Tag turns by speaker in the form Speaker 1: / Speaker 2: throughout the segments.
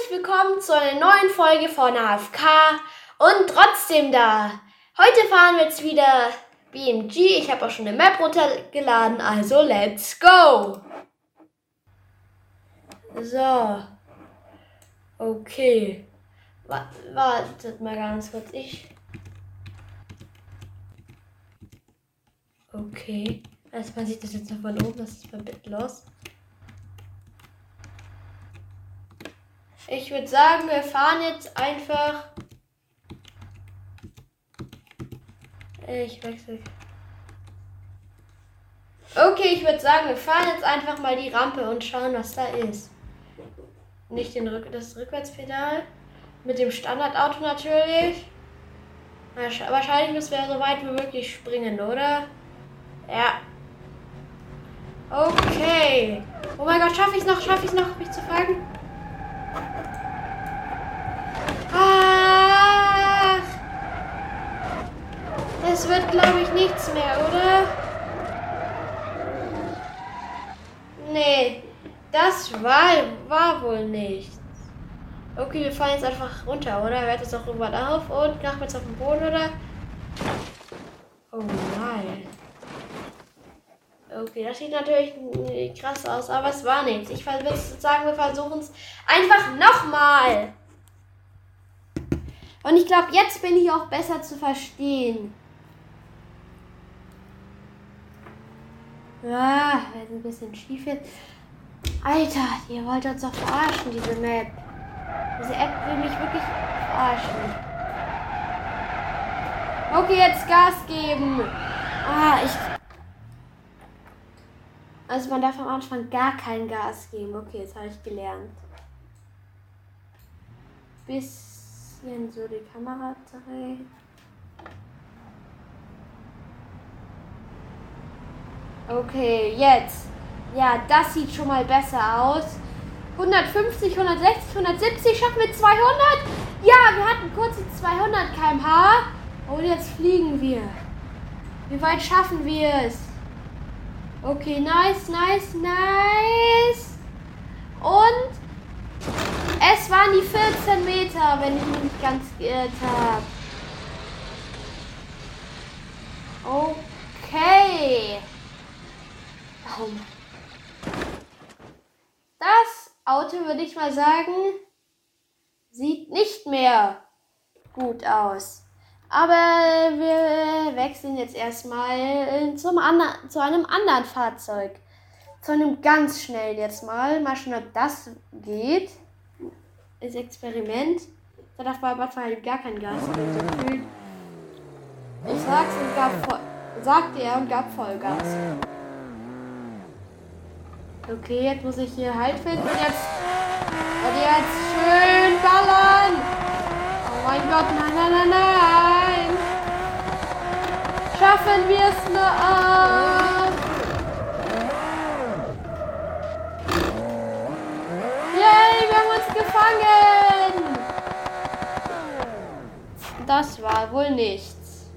Speaker 1: herzlich willkommen zu einer neuen Folge von AFK und trotzdem da. Heute fahren wir jetzt wieder BMG. Ich habe auch schon eine Map runtergeladen, also let's go. So. Okay. Wartet mal ganz kurz. Ich. Okay. Erstmal sieht das jetzt noch von oben. Das ist mal los. Ich würde sagen, wir fahren jetzt einfach. Ich wechsle. Okay, ich würde sagen, wir fahren jetzt einfach mal die Rampe und schauen, was da ist. Nicht den Rück das Rückwärtspedal. Mit dem Standardauto natürlich. Wahrscheinlich müssen wir so weit wie möglich springen, oder? Ja. Okay. Oh mein Gott, schaffe ich es noch? Schaffe ich es noch, mich zu fangen? Es wird, glaube ich, nichts mehr, oder? Nee, das war, war wohl nichts. Okay, wir fallen jetzt einfach runter, oder? Hört es auch irgendwann auf und jetzt auf den Boden, oder? Oh nein. Okay, das sieht natürlich krass aus, aber es war nichts. Ich würde sagen, wir versuchen es einfach nochmal. Und ich glaube, jetzt bin ich auch besser zu verstehen. Ja, wenn ein bisschen schief jetzt. Alter, ihr wollt uns doch verarschen, diese Map. Diese App will mich wirklich verarschen. Okay, jetzt Gas geben. Ah, ich. Also man darf am Anfang gar kein Gas geben. Okay, jetzt habe ich gelernt. Bisschen so die Kamera drehen. Okay, jetzt. Ja, das sieht schon mal besser aus. 150, 160, 170, schaffen wir 200? Ja, wir hatten kurz die 200 km/h. Und jetzt fliegen wir. Wie weit schaffen wir es? Okay, nice, nice, nice. Und es waren die 14 Meter, wenn ich mich nicht ganz geirrt habe. Okay. Oh das Auto, würde ich mal sagen, sieht nicht mehr gut aus. Aber wir wechseln jetzt erstmal zum andern, zu einem anderen Fahrzeug. Zu einem ganz schnell jetzt mal. Mal schauen, ob das geht. Das Experiment. Da darf bei Bad halt gar kein Gas mehr. Ich sag's und gab sagte er und gab Vollgas. Okay, jetzt muss ich hier Halt finden. Jetzt. Und jetzt schön ballern. Oh mein Gott, nein, nein, nein, nein. Schaffen wir es noch? Yay, wir haben uns gefangen. Das war wohl nichts.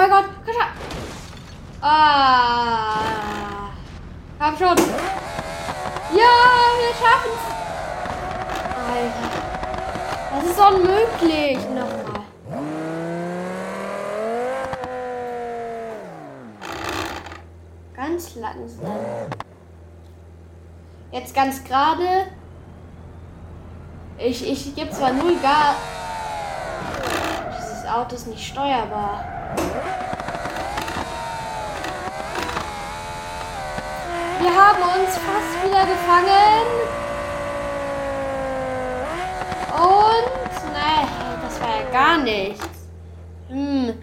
Speaker 1: Mein Gott, schon. Ah. Hab schon. Ja, wir schaffen's. Alter. Das ist unmöglich. Nochmal. Ganz langsam. Jetzt ganz gerade. Ich, ich gebe zwar null Gas. Dieses Auto ist nicht steuerbar. Wir haben uns fast wieder gefangen. Und, ne, das war ja gar nichts. Hm,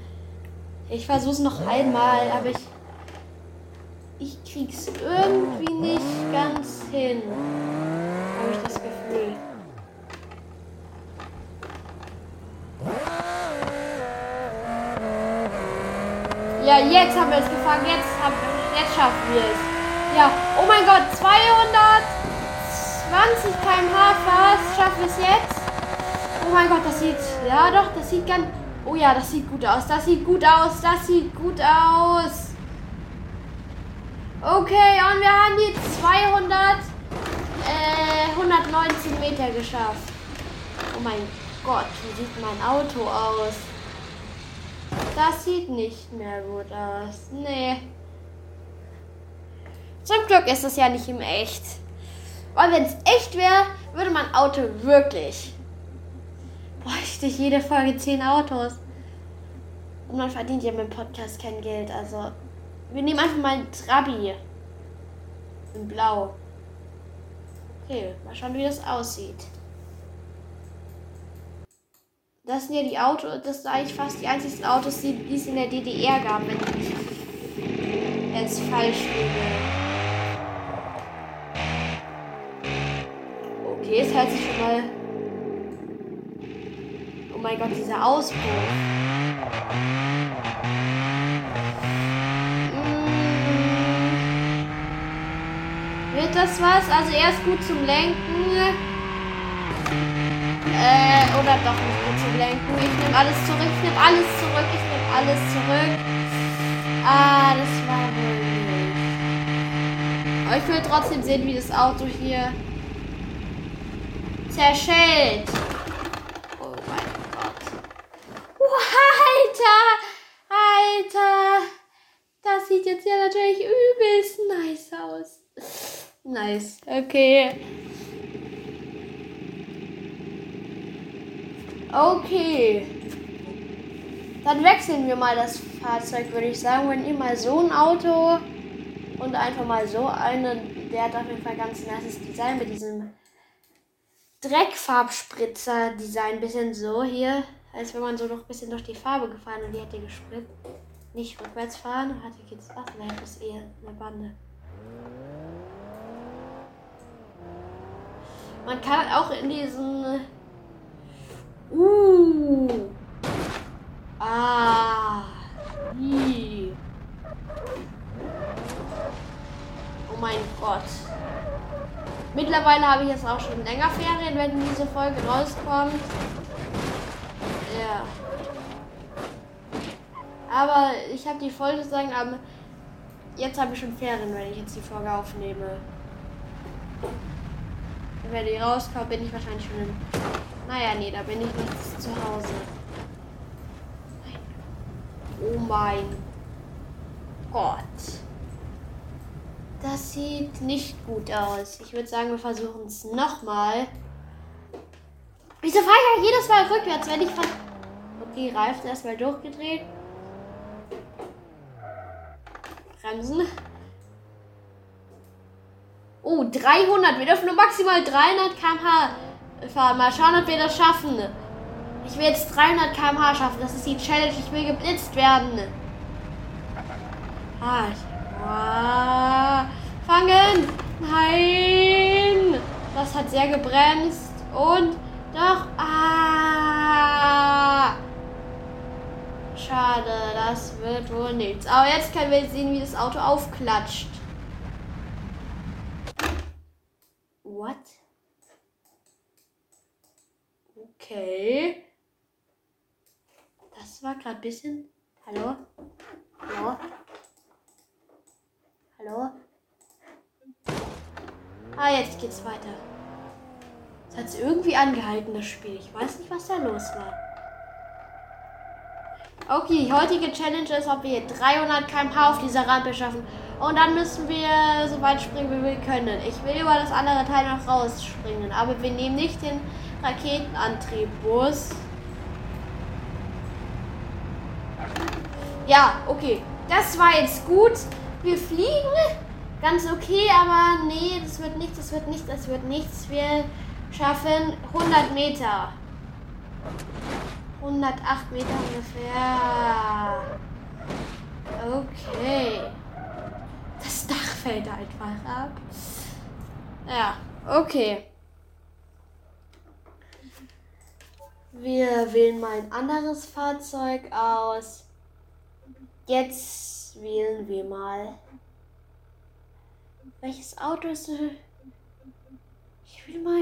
Speaker 1: ich versuch's noch einmal, aber ich, ich krieg's irgendwie nicht ganz hin. Habe ich das Gefühl. Ja, jetzt haben wir es gefangen. Jetzt, haben, jetzt schaffen wir es. Ja, oh mein Gott, 220 km/h fast. Schaffen wir es jetzt? Oh mein Gott, das sieht, ja doch, das sieht ganz, Oh ja, das sieht gut aus. Das sieht gut aus. Das sieht gut aus. Okay, und wir haben die 200, äh, 119 Meter geschafft. Oh mein Gott, wie sieht mein Auto aus? Das sieht nicht mehr gut aus. Nee. Zum Glück ist es ja nicht im Echt. Weil wenn es echt wäre, würde mein Auto wirklich. Bräuchte ich jede Folge 10 Autos. Und man verdient ja mit dem Podcast kein Geld. Also, wir nehmen einfach mal ein Trabi. In Blau. Okay, mal schauen, wie das aussieht. Das sind ja die Autos, das sind eigentlich fast die einzigen Autos, die, es in der DDR gab, wenn ich jetzt falsch liege. Okay, es hört sich schon mal. Oh mein Gott, dieser Ausbruch. Hm. Wird das was? Also er ist gut zum Lenken. Äh, oder doch nicht gut zu lenken. Ich nehme alles zurück, ich nehme alles zurück, ich nehme alles zurück. Ah, das war wohl. Aber ich will trotzdem sehen, wie das Auto hier zerschellt. Oh mein Gott. Alter! Alter! Das sieht jetzt ja natürlich übelst nice aus. Nice. Okay. Okay. Dann wechseln wir mal das Fahrzeug, würde ich sagen. Wenn ihr mal so ein Auto und einfach mal so einen, der hat auf jeden Fall ganz nice Design mit diesem Dreckfarbspritzer-Design. Bisschen so hier, als wenn man so noch ein bisschen durch die Farbe gefahren und die hätte gespritzt. Nicht rückwärts fahren, hatte ich jetzt. Ach nein, das ist eher eine Bande. Man kann auch in diesen Uh. Ah. I. Oh mein Gott. Mittlerweile habe ich jetzt auch schon länger Ferien, wenn diese Folge rauskommt. Ja. Aber ich habe die Folge sagen, aber jetzt habe ich schon Ferien, wenn ich jetzt die Folge aufnehme. Wenn die rauskommt, bin ich wahrscheinlich schon in naja, nee, da bin ich nicht zu Hause. Oh mein Gott. Das sieht nicht gut aus. Ich würde sagen, wir versuchen es nochmal. Wieso fahre ich ja jedes Mal rückwärts, wenn ich von... Okay, Reifen erstmal durchgedreht. Bremsen. Oh, 300. Wir dürfen nur maximal 300 km/h fahren. Mal schauen, ob wir das schaffen. Ich will jetzt 300 km/h schaffen. Das ist die Challenge. Ich will geblitzt werden. Ah, ah, fangen! Nein! Das hat sehr gebremst. Und doch. Ah! Schade, das wird wohl nichts. Aber jetzt können wir sehen, wie das Auto aufklatscht. What? Okay. Das war gerade ein bisschen. Hallo? Hallo? Hallo? Ah, jetzt geht's weiter. Es hat irgendwie angehalten, das Spiel. Ich weiß nicht, was da los war. Okay, die heutige Challenge ist, ob wir 300 km/h auf dieser Rampe schaffen. Und dann müssen wir so weit springen, wie wir können. Ich will über das andere Teil noch rausspringen, aber wir nehmen nicht den Raketenantrieb-Bus. Ja, okay. Das war jetzt gut. Wir fliegen. Ganz okay, aber nee, das wird nichts, das wird nichts, das wird nichts. Wir schaffen 100 Meter. 108 Meter ungefähr. Okay. Das Dach fällt einfach ab. Ja, okay. Wir wählen mal ein anderes Fahrzeug aus. Jetzt wählen wir mal. Welches Auto ist. Ich will mal.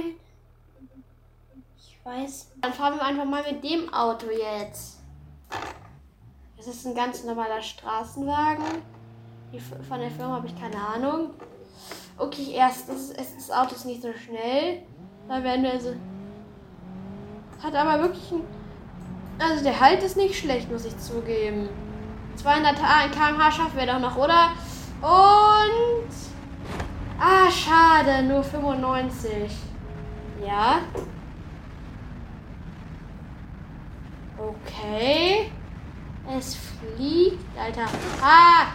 Speaker 1: Ich weiß. Dann fahren wir einfach mal mit dem Auto jetzt. Es ist ein ganz normaler Straßenwagen. Von der Firma habe ich keine Ahnung. Okay, erstens, das Auto ist nicht so schnell. Da werden wir so. Hat aber wirklich ein. Also der Halt ist nicht schlecht, muss ich zugeben. 200 km/h schaffen wir doch noch, oder? Und. Ah, schade, nur 95. Ja. Okay. Es fliegt. Alter. Ah!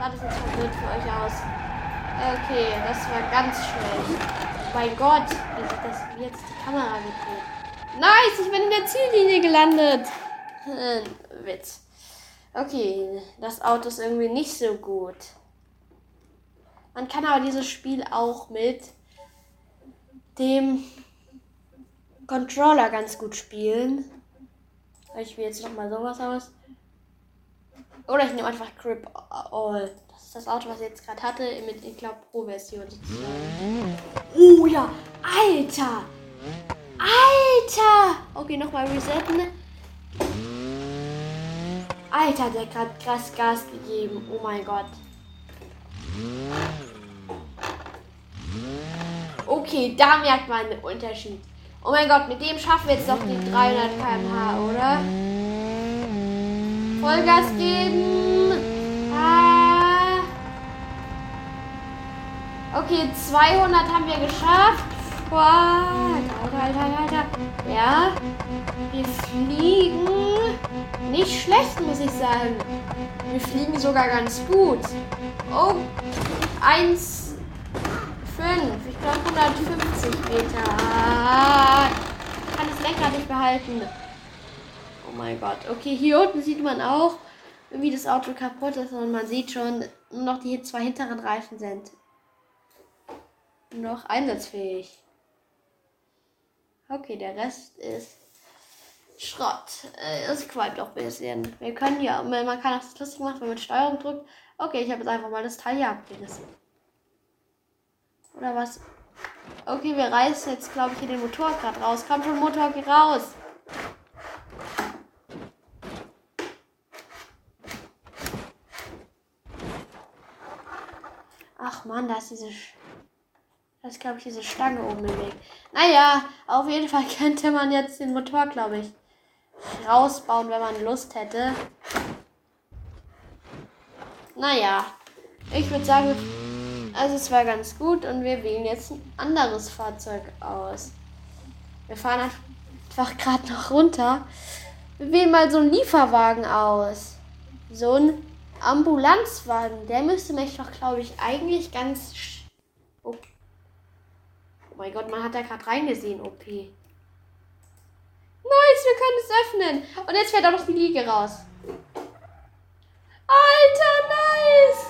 Speaker 1: War das jetzt verwirrt für euch aus? Okay, das war ganz schlecht. Oh mein Gott, wie sich das jetzt die Kamera gedreht. Nice, ich bin in der Ziellinie gelandet. Hm, Witz. Okay, das Auto ist irgendwie nicht so gut. Man kann aber dieses Spiel auch mit dem Controller ganz gut spielen. Ich will jetzt noch mal sowas aus. Oder ich nehme einfach Grip All. Das ist das Auto, was ich jetzt gerade hatte, mit, ich glaube, Pro-Version Oh ja, Alter! Alter! Okay, nochmal resetten. Alter, der hat gerade krass Gas gegeben. Oh mein Gott. Okay, da merkt man den Unterschied. Oh mein Gott, mit dem schaffen wir jetzt doch die 300 km/h, oder? Vollgas geben. Ah. Okay, 200 haben wir geschafft. Alter, Alter, Alter, Alter. Ja, wir fliegen nicht schlecht, muss ich sagen. Wir fliegen sogar ganz gut. Oh, 1, 5, ich glaube 150 Meter. Ich kann das Lenkrad nicht behalten. Oh mein Gott. Okay, hier unten sieht man auch, wie das Auto kaputt ist und man sieht schon, nur noch die zwei hinteren Reifen sind noch einsatzfähig. Okay, der Rest ist Schrott. Es qualmt auch ein bisschen. Wir können ja, man kann auch das lustig machen, wenn man Steuerung drückt. Okay, ich habe jetzt einfach mal das Teil hier abgerissen. Oder was? Okay, wir reißen jetzt, glaube ich, hier den Motor gerade raus. Komm schon, Motor, geh raus. Ach man, da ist diese. Das ist, glaube ich, diese Stange oben im Weg. Naja, auf jeden Fall könnte man jetzt den Motor, glaube ich, rausbauen, wenn man Lust hätte. Naja, ich würde sagen, also es war ganz gut und wir wählen jetzt ein anderes Fahrzeug aus. Wir fahren einfach gerade noch runter. Wir wählen mal so einen Lieferwagen aus. So ein Ambulanzwagen. Der müsste mich doch, glaube ich, eigentlich ganz... Mein Gott, man hat da gerade reingesehen, OP. Nice, wir können es öffnen. Und jetzt fährt auch noch die Liege raus. Alter, nice.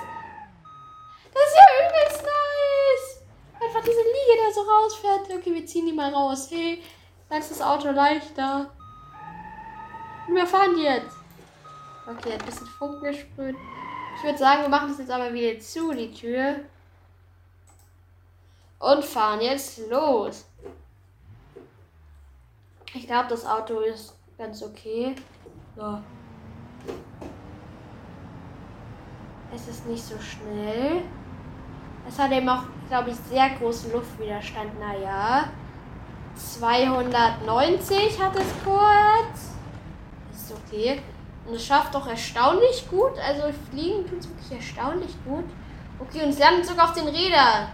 Speaker 1: Das ist ja übelst nice. Einfach diese Liege da so rausfährt. Okay, wir ziehen die mal raus. Hey, dann ist das Auto leichter. Und wir fahren jetzt. Okay, ein bisschen Funken gesprüht. Ich würde sagen, wir machen das jetzt aber wieder zu, die Tür. Und fahren jetzt los. Ich glaube, das Auto ist ganz okay. So. Es ist nicht so schnell. Es hat eben auch, glaube ich, sehr großen Luftwiderstand. Naja. 290 hat es kurz. Ist okay. Und es schafft doch erstaunlich gut. Also fliegen tut es wirklich erstaunlich gut. Okay, und es landet sogar auf den Rädern.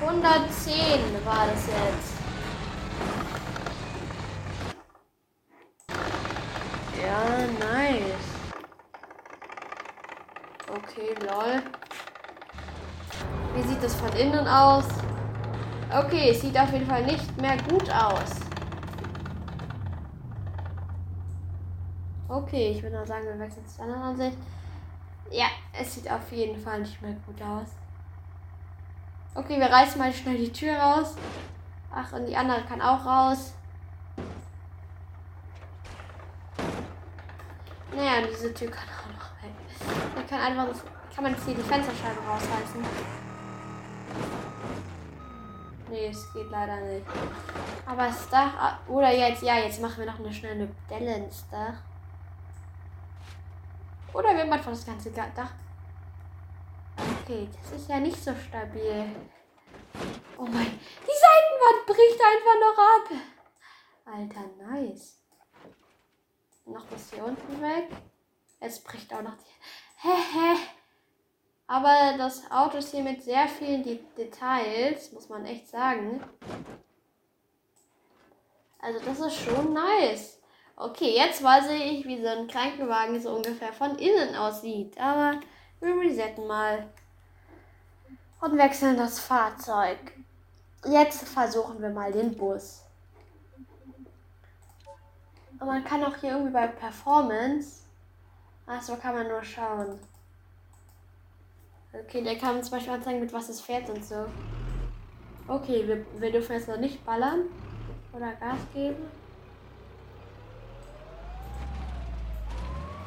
Speaker 1: 110 war das jetzt. Ja, nice. Okay, lol. Wie sieht das von innen aus? Okay, es sieht auf jeden Fall nicht mehr gut aus. Okay, ich würde sagen, wir wechseln zur anderen Ansicht. Ja, es sieht auf jeden Fall nicht mehr gut aus. Okay, wir reißen mal schnell die Tür raus. Ach, und die andere kann auch raus. Naja, diese Tür kann auch noch weg. Da kann einfach das, kann man jetzt hier die Fensterscheibe rausreißen. Nee, es geht leider nicht. Aber das Dach. Oder jetzt, ja, jetzt machen wir noch eine schnelle Delle ins Dach. Oder wir machen das ganze Dach. Okay, das ist ja nicht so stabil. Oh mein. Die Seitenwand bricht einfach noch ab. Alter, nice. Noch was hier unten weg. Es bricht auch noch die. Hehe. Aber das Auto ist hier mit sehr vielen De Details, muss man echt sagen. Also das ist schon nice. Okay, jetzt weiß ich, wie so ein Krankenwagen so ungefähr von innen aussieht. Aber wir resetten mal. Und wechseln das Fahrzeug. Jetzt versuchen wir mal den Bus. Und man kann auch hier irgendwie bei Performance. Achso, kann man nur schauen. Okay, der kann zum Beispiel anzeigen, mit was es fährt und so. Okay, wir, wir dürfen jetzt noch nicht ballern oder Gas geben.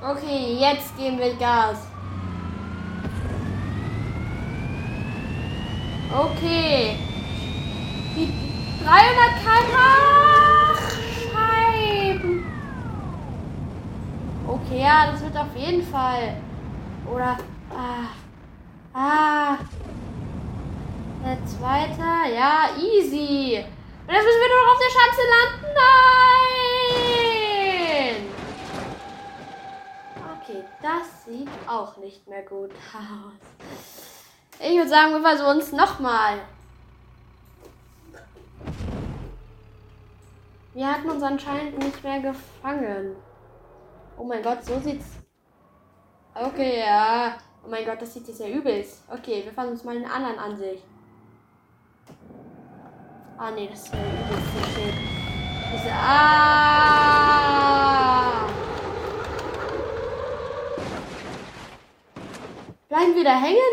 Speaker 1: Okay, jetzt geben wir Gas. Okay. Die 300 km Scheiben. Okay, ja, das wird auf jeden Fall. Oder. Ah. Ah. Der zweite. Ja, easy. Und jetzt müssen wir nur noch auf der Schanze landen. Nein. Okay, das sieht auch nicht mehr gut aus. Ich würde sagen, wir versuchen es nochmal. Wir hatten uns anscheinend nicht mehr gefangen. Oh mein Gott, so sieht's. Okay, ja. Oh mein Gott, das sieht jetzt ja übelst. Okay, wir fangen uns mal in einer anderen Ansicht. Ah, nee, das ist ja übelst. Diese. Ah! Bleiben wir da hängen?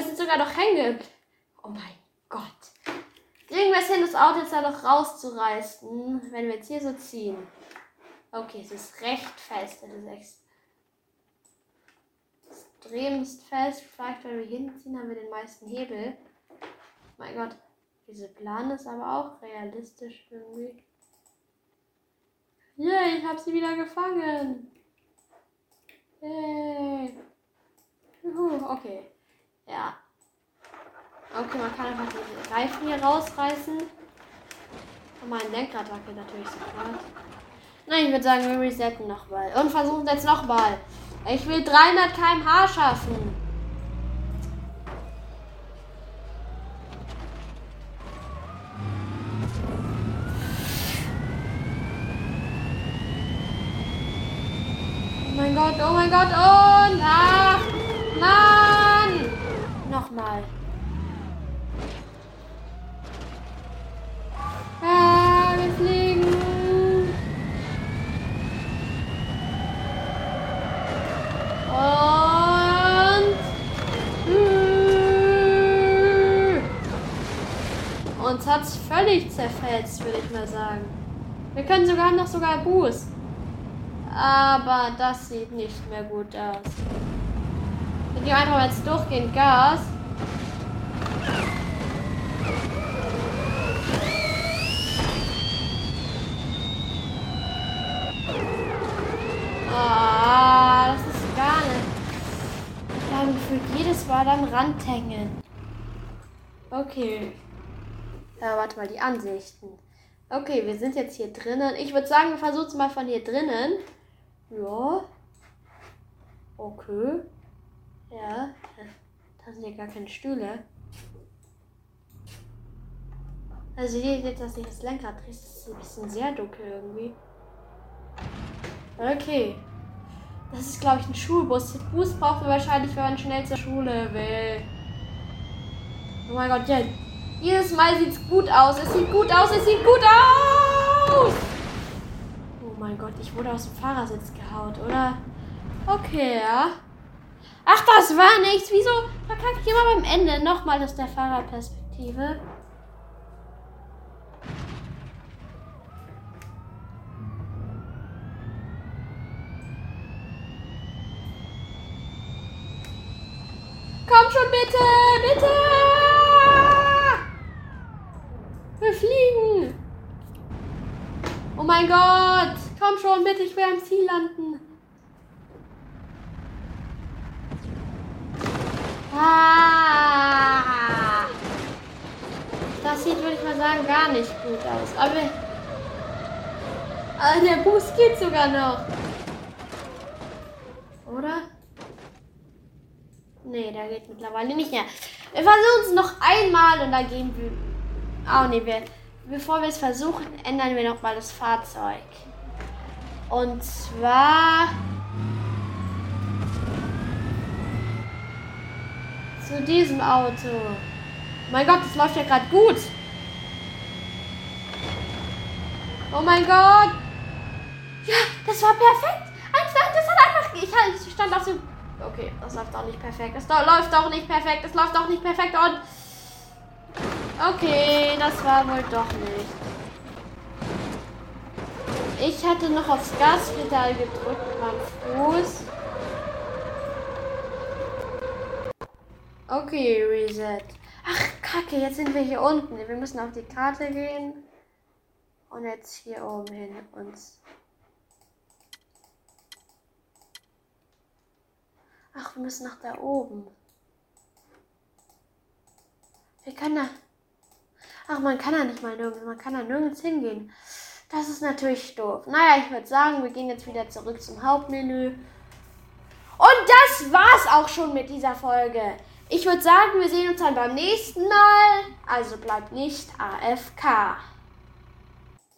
Speaker 1: Oh, wir sind sogar noch hängen. Oh mein Gott. Kriegen wir es hin, das Auto jetzt da noch rauszureißen, wenn wir jetzt hier so ziehen? Okay, es ist recht fest. Es ist echt extremst fest. Vielleicht, wenn wir hinziehen, haben wir den meisten Hebel. Mein Gott, diese Plan ist aber auch realistisch irgendwie. Yay, ich habe sie wieder gefangen. Yay. Juhu, okay. Ja. Okay, man kann einfach die Reifen hier rausreißen. Und mein Lenkrad wackelt natürlich sofort. Nein, ich würde sagen, wir resetten nochmal. Und versuchen es jetzt nochmal. Ich will 300 km/h schaffen. Oh mein Gott, oh mein Gott, und ach, Mann! Nochmal. hat es völlig zerfetzt, würde ich mal sagen. Wir können sogar noch sogar Boost. Aber das sieht nicht mehr gut aus. Wir geben einfach jetzt durchgehend Gas. Ah, das ist gar nicht. Wir haben gefühlt jedes Mal am Rand hängen. Okay. Ja, warte mal, die Ansichten. Okay, wir sind jetzt hier drinnen. Ich würde sagen, wir versuchen es mal von hier drinnen. Ja. Okay. Ja. Da sind ja gar keine Stühle. Also hier jetzt, dass ich das Lenkrad drehe, ist ein bisschen sehr dunkel irgendwie. Okay. Das ist, glaube ich, ein Schulbus. Den Bus brauchen wir wahrscheinlich, wenn man schnell zur Schule will. Oh mein Gott, ja. Jedes Mal sieht es gut aus. Es sieht gut aus. Es sieht gut aus. Oh mein Gott, ich wurde aus dem Fahrersitz gehaut, oder? Okay, ja. Ach, das war nichts. Wieso verkacke ich immer beim Ende nochmal aus der Fahrerperspektive? bitte, bitte! Wir fliegen! Oh mein Gott! Komm schon, bitte, ich will am Ziel landen. Ah! Das sieht, würde ich mal sagen, gar nicht gut aus. Aber, aber der Boost geht sogar noch. Geht mittlerweile nicht mehr. Wir versuchen es noch einmal und dann gehen wir. Oh nee, wir, bevor wir es versuchen, ändern wir noch mal das Fahrzeug. Und zwar zu diesem Auto. Mein Gott, das läuft ja gerade gut. Oh mein Gott. Ja, das war perfekt. Eins, das hat einfach. Ich, ich stand auf dem. Okay, das läuft auch nicht perfekt. Das läuft auch nicht perfekt. Das läuft auch nicht perfekt. Und. Okay, das war wohl doch nicht. Ich hatte noch aufs Gaspedal gedrückt meinem Fuß. Okay, Reset. Ach, kacke, jetzt sind wir hier unten. Wir müssen auf die Karte gehen. Und jetzt hier oben hin uns. Ach, wir müssen nach da oben. Wir können da. Ach, man kann da nicht mal nirgends. Man kann da nirgends hingehen. Das ist natürlich doof. Naja, ich würde sagen, wir gehen jetzt wieder zurück zum Hauptmenü. Und das war's auch schon mit dieser Folge. Ich würde sagen, wir sehen uns dann beim nächsten Mal. Also bleibt nicht AFK.